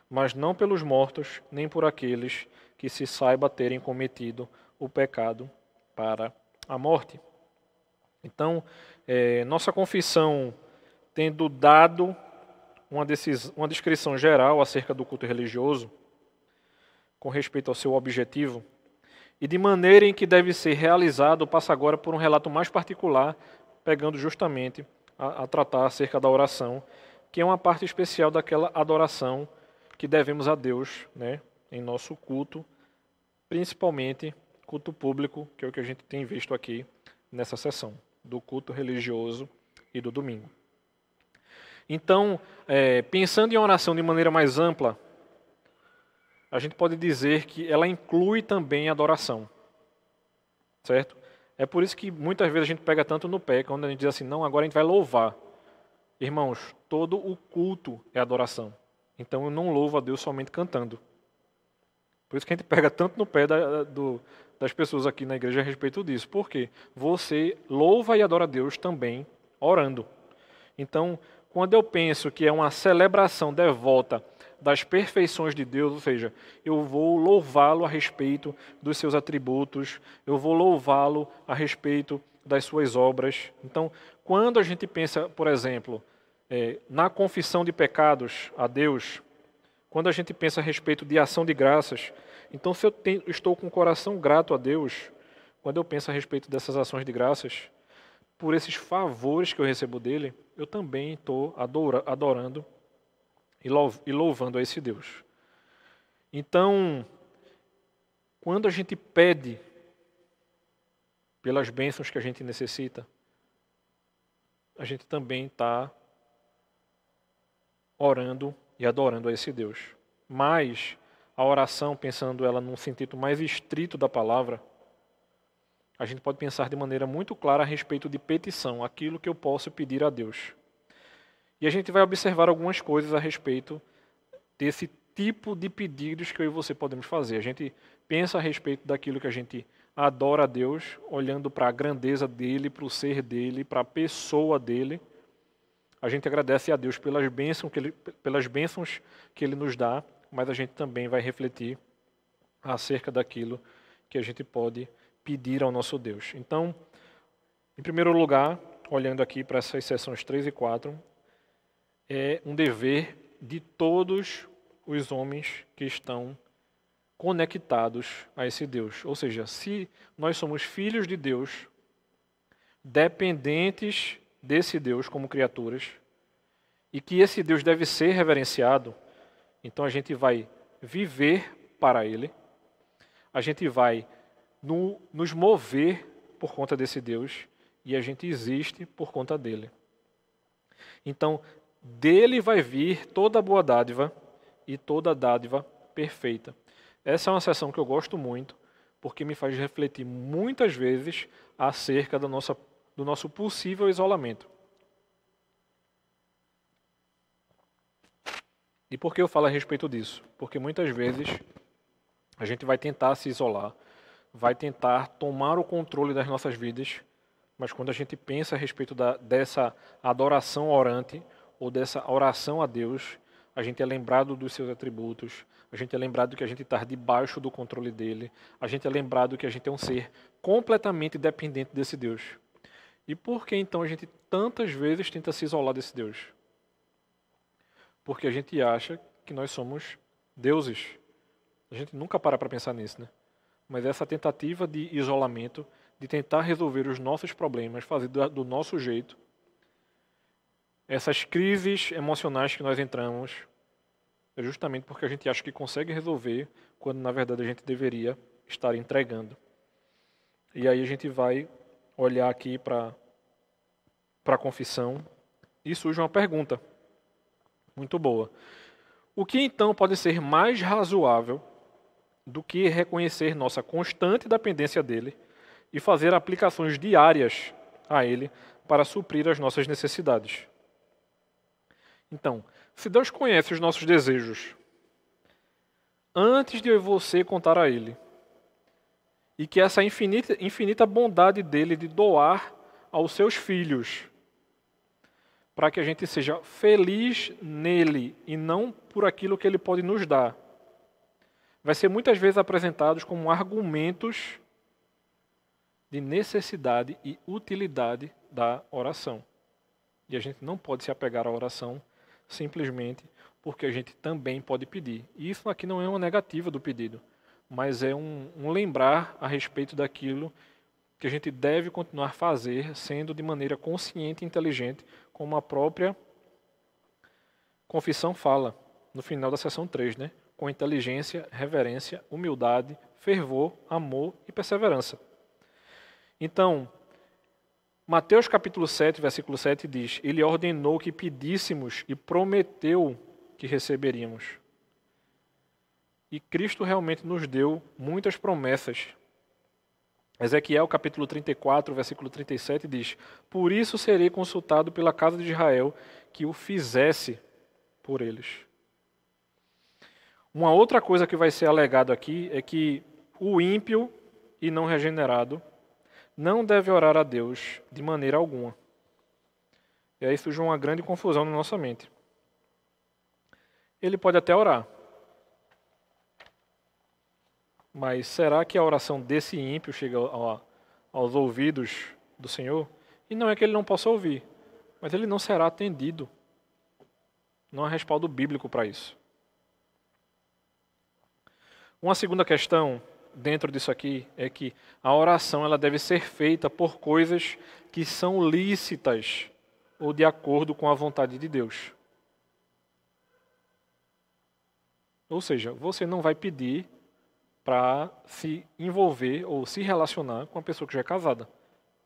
mas não pelos mortos, nem por aqueles que se saiba terem cometido o pecado para a morte. Então, é, nossa confissão, tendo dado uma, uma descrição geral acerca do culto religioso, com respeito ao seu objetivo, e de maneira em que deve ser realizado, passa agora por um relato mais particular, pegando justamente a, a tratar acerca da oração, que é uma parte especial daquela adoração que devemos a Deus né, em nosso culto, principalmente culto público, que é o que a gente tem visto aqui nessa sessão, do culto religioso e do domingo. Então, é, pensando em oração de maneira mais ampla, a gente pode dizer que ela inclui também a adoração. Certo? É por isso que muitas vezes a gente pega tanto no pé, quando a gente diz assim, não, agora a gente vai louvar. Irmãos, todo o culto é adoração. Então eu não louvo a Deus somente cantando. Por isso que a gente pega tanto no pé da, do, das pessoas aqui na igreja a respeito disso. Por quê? Você louva e adora a Deus também orando. Então, quando eu penso que é uma celebração devota das perfeições de Deus, ou seja, eu vou louvá-lo a respeito dos seus atributos, eu vou louvá-lo a respeito das suas obras. Então, quando a gente pensa, por exemplo, é, na confissão de pecados a Deus, quando a gente pensa a respeito de ação de graças, então se eu tenho, estou com o coração grato a Deus, quando eu penso a respeito dessas ações de graças, por esses favores que eu recebo dele, eu também estou adorando e louvando a esse Deus. Então, quando a gente pede pelas bênçãos que a gente necessita, a gente também está orando e adorando a esse Deus. Mas a oração, pensando ela num sentido mais estrito da palavra, a gente pode pensar de maneira muito clara a respeito de petição, aquilo que eu posso pedir a Deus. E a gente vai observar algumas coisas a respeito desse tipo de pedidos que eu e você podemos fazer. A gente pensa a respeito daquilo que a gente adora a Deus, olhando para a grandeza dele, para o ser dele, para a pessoa dele. A gente agradece a Deus pelas bênçãos que ele, pelas bênçãos que ele nos dá, mas a gente também vai refletir acerca daquilo que a gente pode pedir ao nosso Deus. Então, em primeiro lugar, olhando aqui para essas sessões 3 e 4, é um dever de todos os homens que estão conectados a esse Deus. Ou seja, se nós somos filhos de Deus, dependentes desse Deus como criaturas, e que esse Deus deve ser reverenciado, então a gente vai viver para Ele, a gente vai no, nos mover por conta desse Deus e a gente existe por conta dele. Então, dele vai vir toda boa dádiva e toda dádiva perfeita. Essa é uma sessão que eu gosto muito, porque me faz refletir muitas vezes acerca da nossa, do nosso possível isolamento. E por que eu falo a respeito disso? Porque muitas vezes a gente vai tentar se isolar, vai tentar tomar o controle das nossas vidas, mas quando a gente pensa a respeito da, dessa adoração orante ou dessa oração a Deus, a gente é lembrado dos seus atributos, a gente é lembrado que a gente está debaixo do controle dele, a gente é lembrado que a gente é um ser completamente dependente desse Deus. E por que então a gente tantas vezes tenta se isolar desse Deus? Porque a gente acha que nós somos deuses. A gente nunca para para pensar nisso, né? mas essa tentativa de isolamento, de tentar resolver os nossos problemas, fazer do nosso jeito, essas crises emocionais que nós entramos, é justamente porque a gente acha que consegue resolver, quando na verdade a gente deveria estar entregando. E aí a gente vai olhar aqui para a confissão e surge uma pergunta muito boa. O que então pode ser mais razoável do que reconhecer nossa constante dependência dele e fazer aplicações diárias a ele para suprir as nossas necessidades. Então, se Deus conhece os nossos desejos antes de você contar a Ele, e que essa infinita, infinita bondade dele de doar aos seus filhos, para que a gente seja feliz nele e não por aquilo que ele pode nos dar vai ser muitas vezes apresentados como argumentos de necessidade e utilidade da oração. E a gente não pode se apegar à oração simplesmente porque a gente também pode pedir. E isso aqui não é uma negativa do pedido, mas é um, um lembrar a respeito daquilo que a gente deve continuar fazer, sendo de maneira consciente e inteligente, como a própria confissão fala no final da sessão 3, né? com inteligência, reverência, humildade, fervor, amor e perseverança. Então, Mateus capítulo 7, versículo 7 diz: Ele ordenou que pedíssemos e prometeu que receberíamos. E Cristo realmente nos deu muitas promessas. Ezequiel capítulo 34, versículo 37 diz: Por isso serei consultado pela casa de Israel que o fizesse por eles. Uma outra coisa que vai ser alegado aqui é que o ímpio e não regenerado não deve orar a Deus de maneira alguma. E aí surge uma grande confusão na nossa mente. Ele pode até orar. Mas será que a oração desse ímpio chega aos ouvidos do Senhor? E não é que ele não possa ouvir, mas ele não será atendido. Não há respaldo bíblico para isso. Uma segunda questão dentro disso aqui é que a oração ela deve ser feita por coisas que são lícitas ou de acordo com a vontade de Deus. Ou seja, você não vai pedir para se envolver ou se relacionar com uma pessoa que já é casada.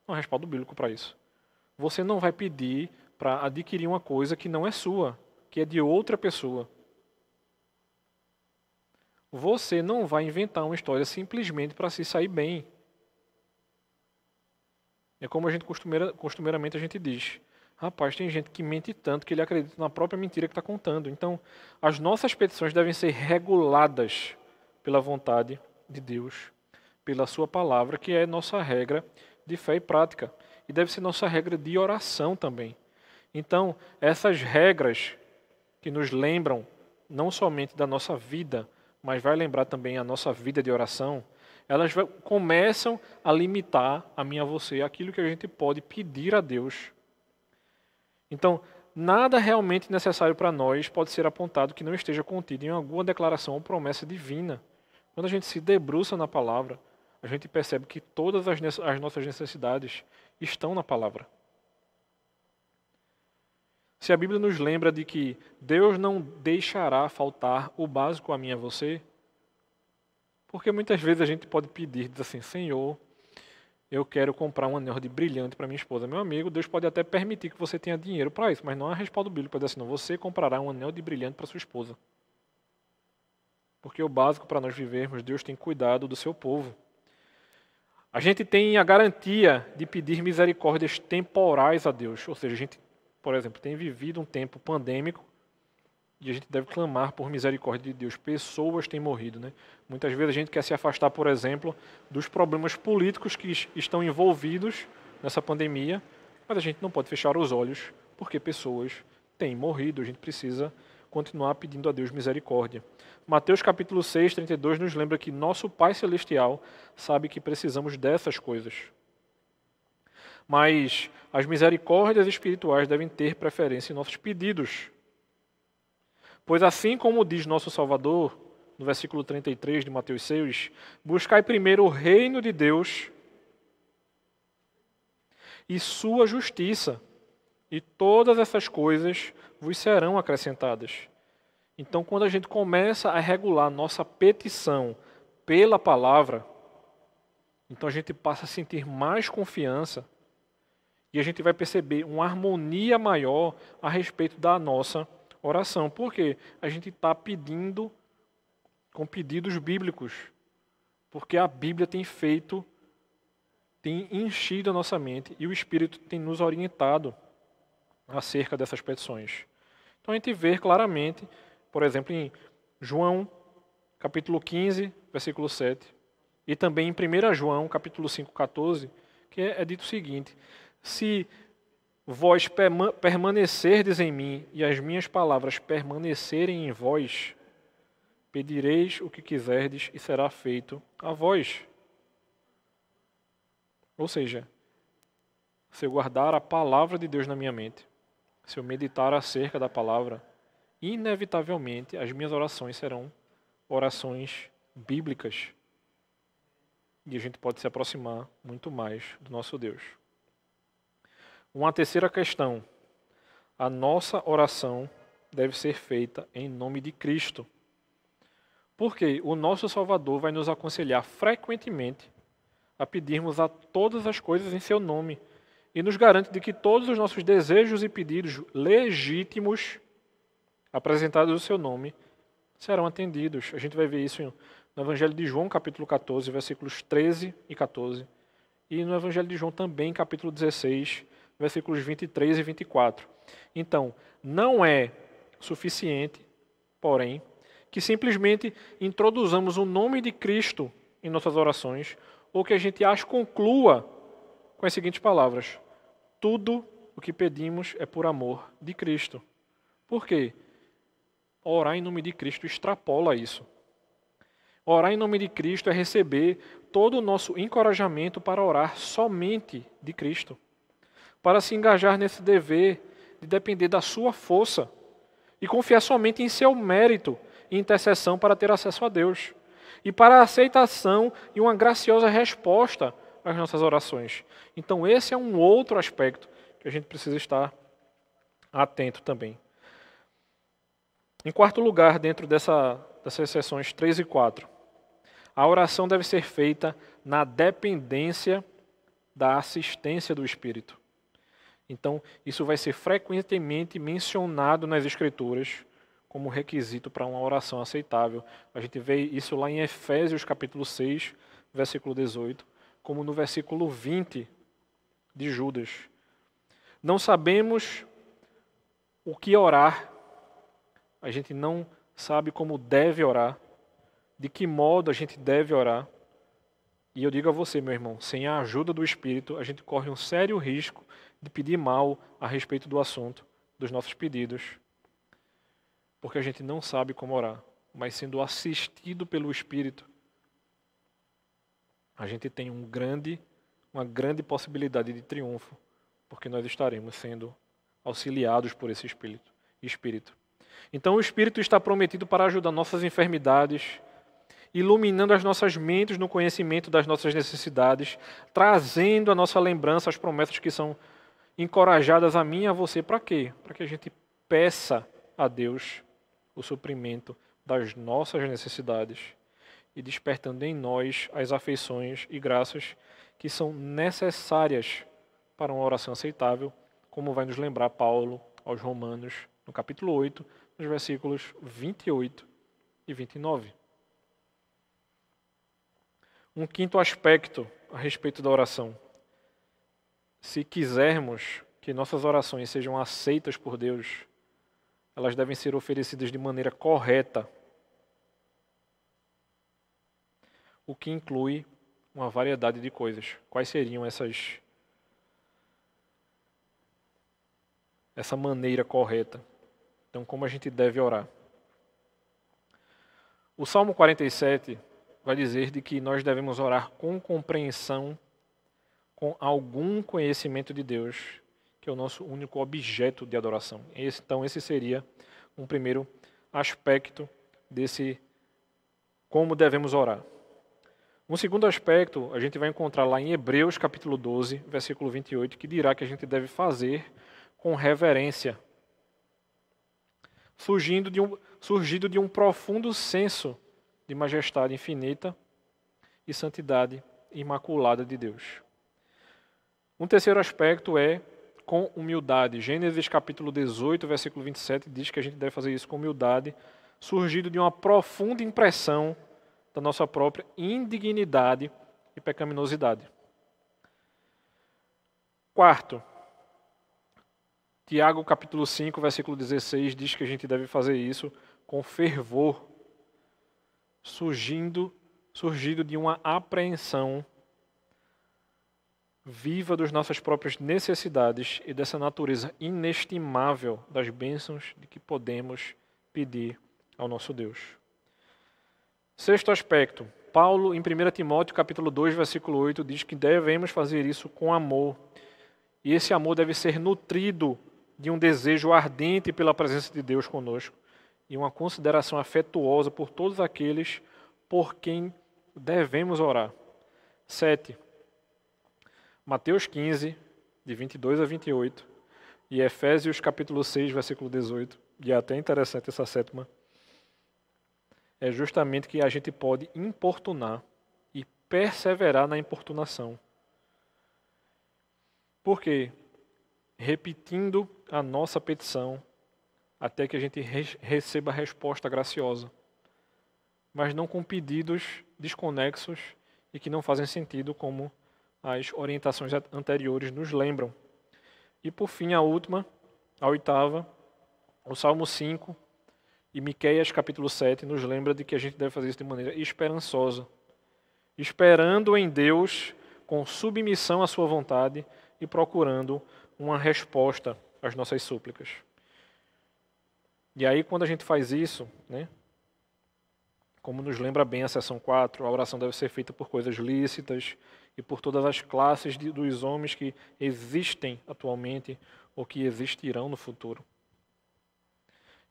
Não há respaldo bíblico para isso. Você não vai pedir para adquirir uma coisa que não é sua, que é de outra pessoa. Você não vai inventar uma história simplesmente para se sair bem. É como a gente costumeira, costumeiramente a gente diz. Rapaz, tem gente que mente tanto que ele acredita na própria mentira que está contando. Então, as nossas petições devem ser reguladas pela vontade de Deus, pela Sua palavra, que é nossa regra de fé e prática. E deve ser nossa regra de oração também. Então, essas regras que nos lembram não somente da nossa vida, mas vai lembrar também a nossa vida de oração, elas começam a limitar a mim a você aquilo que a gente pode pedir a Deus. Então, nada realmente necessário para nós pode ser apontado que não esteja contido em alguma declaração ou promessa divina. Quando a gente se debruça na palavra, a gente percebe que todas as, as nossas necessidades estão na palavra. Se a Bíblia nos lembra de que Deus não deixará faltar o básico a mim e a você, porque muitas vezes a gente pode pedir, diz assim, Senhor, eu quero comprar um anel de brilhante para minha esposa. Meu amigo, Deus pode até permitir que você tenha dinheiro para isso, mas não há respaldo bíblico para dizer assim, não, você comprará um anel de brilhante para sua esposa. Porque o básico para nós vivermos, Deus tem cuidado do seu povo. A gente tem a garantia de pedir misericórdias temporais a Deus, ou seja, a gente por exemplo, tem vivido um tempo pandêmico e a gente deve clamar por misericórdia de Deus. Pessoas têm morrido, né? Muitas vezes a gente quer se afastar, por exemplo, dos problemas políticos que estão envolvidos nessa pandemia, mas a gente não pode fechar os olhos porque pessoas têm morrido. A gente precisa continuar pedindo a Deus misericórdia. Mateus capítulo 6, 32 nos lembra que nosso Pai celestial sabe que precisamos dessas coisas. Mas as misericórdias espirituais devem ter preferência em nossos pedidos. Pois assim como diz nosso Salvador, no versículo 33 de Mateus 6, buscai primeiro o reino de Deus e sua justiça, e todas essas coisas vos serão acrescentadas. Então, quando a gente começa a regular nossa petição pela palavra, então a gente passa a sentir mais confiança e a gente vai perceber uma harmonia maior a respeito da nossa oração. Porque a gente está pedindo com pedidos bíblicos. Porque a Bíblia tem feito, tem enchido a nossa mente e o Espírito tem nos orientado acerca dessas petições. Então a gente vê claramente, por exemplo, em João, capítulo 15, versículo 7, e também em 1 João, capítulo 5, 14, que é dito o seguinte: se vós permanecerdes em mim e as minhas palavras permanecerem em vós, pedireis o que quiserdes e será feito a vós. Ou seja, se eu guardar a palavra de Deus na minha mente, se eu meditar acerca da palavra, inevitavelmente as minhas orações serão orações bíblicas. E a gente pode se aproximar muito mais do nosso Deus. Uma terceira questão. A nossa oração deve ser feita em nome de Cristo. Porque o nosso Salvador vai nos aconselhar frequentemente a pedirmos a todas as coisas em seu nome e nos garante de que todos os nossos desejos e pedidos legítimos apresentados no seu nome serão atendidos. A gente vai ver isso no Evangelho de João, capítulo 14, versículos 13 e 14, e no Evangelho de João também, capítulo 16, versículos 23 e 24. Então, não é suficiente, porém, que simplesmente introduzamos o nome de Cristo em nossas orações, ou que a gente as conclua com as seguintes palavras: Tudo o que pedimos é por amor de Cristo. Por quê? Orar em nome de Cristo extrapola isso. Orar em nome de Cristo é receber todo o nosso encorajamento para orar somente de Cristo para se engajar nesse dever de depender da sua força e confiar somente em seu mérito e intercessão para ter acesso a Deus. e para a aceitação e uma graciosa resposta às nossas orações. Então, esse é um outro aspecto que a gente precisa estar atento também. Em quarto lugar, dentro dessa, dessas sessões 3 e 4, a oração deve ser feita na dependência da assistência do Espírito. Então, isso vai ser frequentemente mencionado nas Escrituras como requisito para uma oração aceitável. A gente vê isso lá em Efésios capítulo 6, versículo 18, como no versículo 20 de Judas. Não sabemos o que orar, a gente não sabe como deve orar, de que modo a gente deve orar. E eu digo a você, meu irmão, sem a ajuda do Espírito, a gente corre um sério risco de pedir mal a respeito do assunto, dos nossos pedidos, porque a gente não sabe como orar, mas sendo assistido pelo Espírito, a gente tem um grande, uma grande possibilidade de triunfo, porque nós estaremos sendo auxiliados por esse Espírito. Espírito. Então o Espírito está prometido para ajudar nossas enfermidades, iluminando as nossas mentes no conhecimento das nossas necessidades, trazendo a nossa lembrança as promessas que são encorajadas a mim e a você. Para quê? Para que a gente peça a Deus o suprimento das nossas necessidades e despertando em nós as afeições e graças que são necessárias para uma oração aceitável, como vai nos lembrar Paulo aos Romanos, no capítulo 8, nos versículos 28 e 29. Um quinto aspecto a respeito da oração. Se quisermos que nossas orações sejam aceitas por Deus, elas devem ser oferecidas de maneira correta, o que inclui uma variedade de coisas. Quais seriam essas essa maneira correta? Então, como a gente deve orar? O Salmo 47 vai dizer de que nós devemos orar com compreensão, com algum conhecimento de Deus, que é o nosso único objeto de adoração. Esse, então, esse seria um primeiro aspecto desse como devemos orar. Um segundo aspecto, a gente vai encontrar lá em Hebreus capítulo 12, versículo 28, que dirá que a gente deve fazer com reverência, surgindo de um, surgido de um profundo senso de majestade infinita e santidade imaculada de Deus. Um terceiro aspecto é com humildade. Gênesis capítulo 18, versículo 27 diz que a gente deve fazer isso com humildade, surgido de uma profunda impressão da nossa própria indignidade e pecaminosidade. Quarto, Tiago capítulo 5, versículo 16 diz que a gente deve fazer isso com fervor surgindo, surgido de uma apreensão viva das nossas próprias necessidades e dessa natureza inestimável das bênçãos de que podemos pedir ao nosso Deus. Sexto aspecto, Paulo em 1 Timóteo capítulo 2, versículo 8 diz que devemos fazer isso com amor. E esse amor deve ser nutrido de um desejo ardente pela presença de Deus conosco e uma consideração afetuosa por todos aqueles por quem devemos orar. 7. Mateus 15, de 22 a 28, e Efésios capítulo 6, versículo 18, e é até interessante essa sétima, é justamente que a gente pode importunar e perseverar na importunação. Por quê? Repetindo a nossa petição até que a gente receba a resposta graciosa, mas não com pedidos desconexos e que não fazem sentido, como as orientações anteriores nos lembram. E por fim, a última, a oitava, o Salmo 5 e Miqueias capítulo 7 nos lembra de que a gente deve fazer isso de maneira esperançosa, esperando em Deus com submissão à sua vontade e procurando uma resposta às nossas súplicas. E aí, quando a gente faz isso, né, como nos lembra bem a seção 4, a oração deve ser feita por coisas lícitas e por todas as classes de, dos homens que existem atualmente ou que existirão no futuro.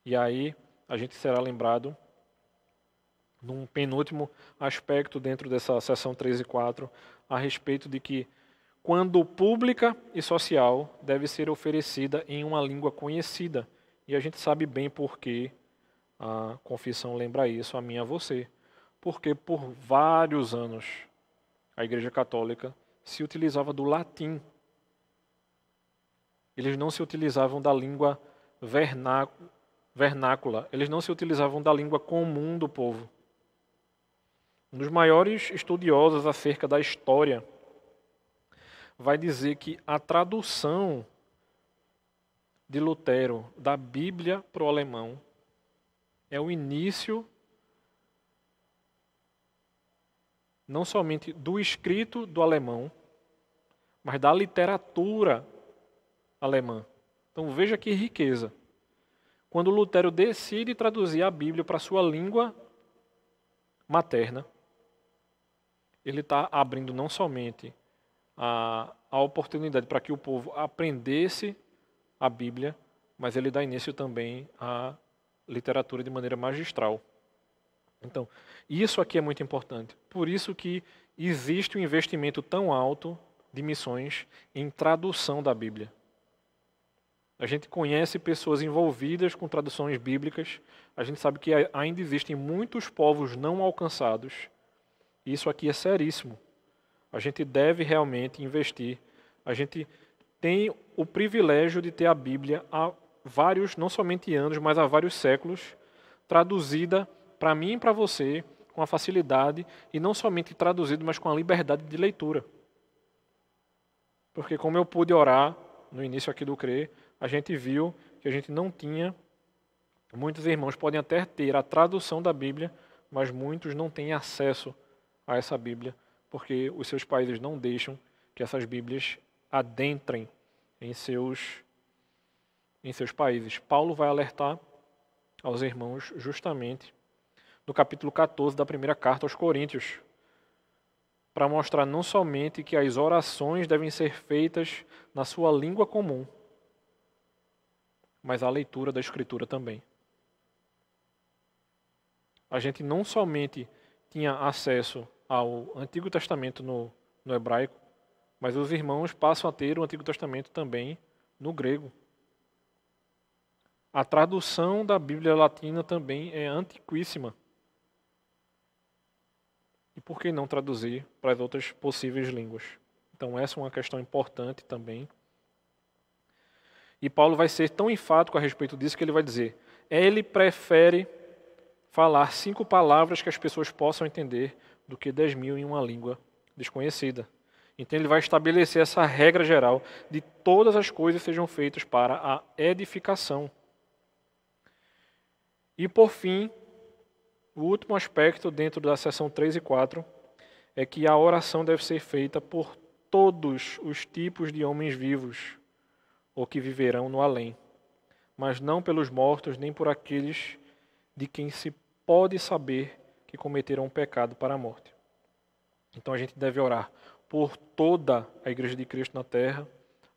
E aí a gente será lembrado num penúltimo aspecto dentro dessa seção 3 e 4, a respeito de que, quando pública e social, deve ser oferecida em uma língua conhecida. E a gente sabe bem por que a confissão lembra isso a mim e a você. Porque por vários anos a Igreja Católica se utilizava do latim. Eles não se utilizavam da língua vernácula, eles não se utilizavam da língua comum do povo. Um dos maiores estudiosos acerca da história vai dizer que a tradução de Lutero da Bíblia para o alemão é o início não somente do escrito do alemão, mas da literatura alemã. Então veja que riqueza. Quando Lutero decide traduzir a Bíblia para a sua língua materna, ele está abrindo não somente a, a oportunidade para que o povo aprendesse a Bíblia, mas ele dá início também à literatura de maneira magistral. Então, isso aqui é muito importante. Por isso que existe um investimento tão alto de missões em tradução da Bíblia. A gente conhece pessoas envolvidas com traduções bíblicas. A gente sabe que ainda existem muitos povos não alcançados. Isso aqui é seríssimo. A gente deve realmente investir. A gente tem o privilégio de ter a Bíblia há vários, não somente anos, mas há vários séculos, traduzida para mim e para você com a facilidade e não somente traduzido, mas com a liberdade de leitura. Porque como eu pude orar no início aqui do CRE, a gente viu que a gente não tinha muitos irmãos podem até ter a tradução da Bíblia, mas muitos não têm acesso a essa Bíblia, porque os seus países não deixam que essas Bíblias adentrem em seus em seus países. Paulo vai alertar aos irmãos justamente no capítulo 14 da primeira carta aos Coríntios, para mostrar não somente que as orações devem ser feitas na sua língua comum, mas a leitura da Escritura também. A gente não somente tinha acesso ao Antigo Testamento no, no hebraico, mas os irmãos passam a ter o Antigo Testamento também no grego. A tradução da Bíblia Latina também é antiquíssima. E por que não traduzir para as outras possíveis línguas? Então, essa é uma questão importante também. E Paulo vai ser tão enfático a respeito disso que ele vai dizer: ele prefere falar cinco palavras que as pessoas possam entender do que dez mil em uma língua desconhecida. Então ele vai estabelecer essa regra geral de todas as coisas sejam feitas para a edificação. E por fim, o último aspecto dentro da seção 3 e 4 é que a oração deve ser feita por todos os tipos de homens vivos ou que viverão no além, mas não pelos mortos nem por aqueles de quem se pode saber que cometeram um pecado para a morte. Então a gente deve orar por toda a Igreja de Cristo na terra,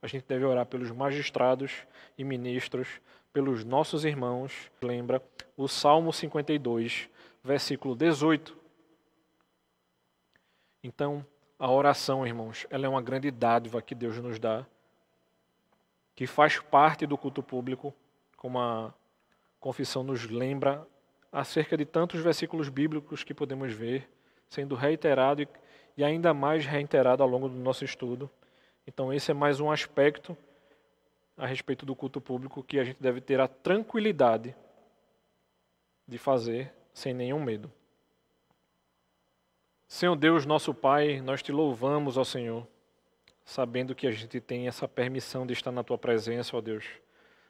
a gente deve orar pelos magistrados e ministros, pelos nossos irmãos. Lembra o Salmo 52, versículo 18. Então, a oração, irmãos, ela é uma grande dádiva que Deus nos dá, que faz parte do culto público, como a confissão nos lembra acerca de tantos versículos bíblicos que podemos ver, sendo reiterado e ainda mais reiterado ao longo do nosso estudo. Então, esse é mais um aspecto a respeito do culto público que a gente deve ter a tranquilidade de fazer sem nenhum medo. Senhor Deus, nosso Pai, nós te louvamos, ó Senhor, sabendo que a gente tem essa permissão de estar na tua presença, ó Deus.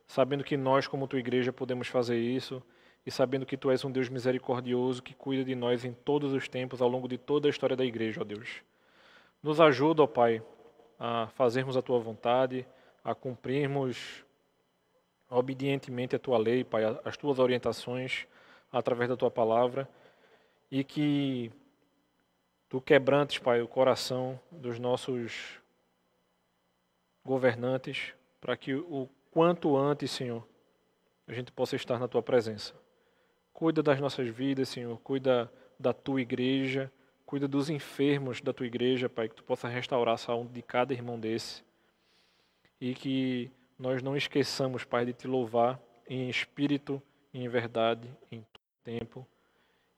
Sabendo que nós, como tua igreja, podemos fazer isso e sabendo que tu és um Deus misericordioso que cuida de nós em todos os tempos, ao longo de toda a história da igreja, ó Deus. Nos ajuda, ó Pai, a fazermos a tua vontade, a cumprirmos obedientemente a tua lei, Pai, as tuas orientações através da tua palavra e que tu quebrantes, Pai, o coração dos nossos governantes para que o quanto antes, Senhor, a gente possa estar na tua presença. Cuida das nossas vidas, Senhor, cuida da tua igreja, cuida dos enfermos da tua igreja, Pai, que tu possa restaurar a saúde de cada irmão desse. E que nós não esqueçamos, Pai, de te louvar em espírito e em verdade, em tempo.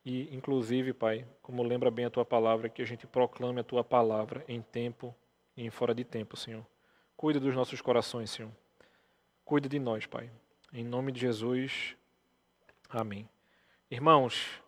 E, inclusive, Pai, como lembra bem a tua palavra, que a gente proclame a tua palavra em tempo e em fora de tempo, Senhor. Cuida dos nossos corações, Senhor. Cuida de nós, Pai. Em nome de Jesus. Amém. Irmãos,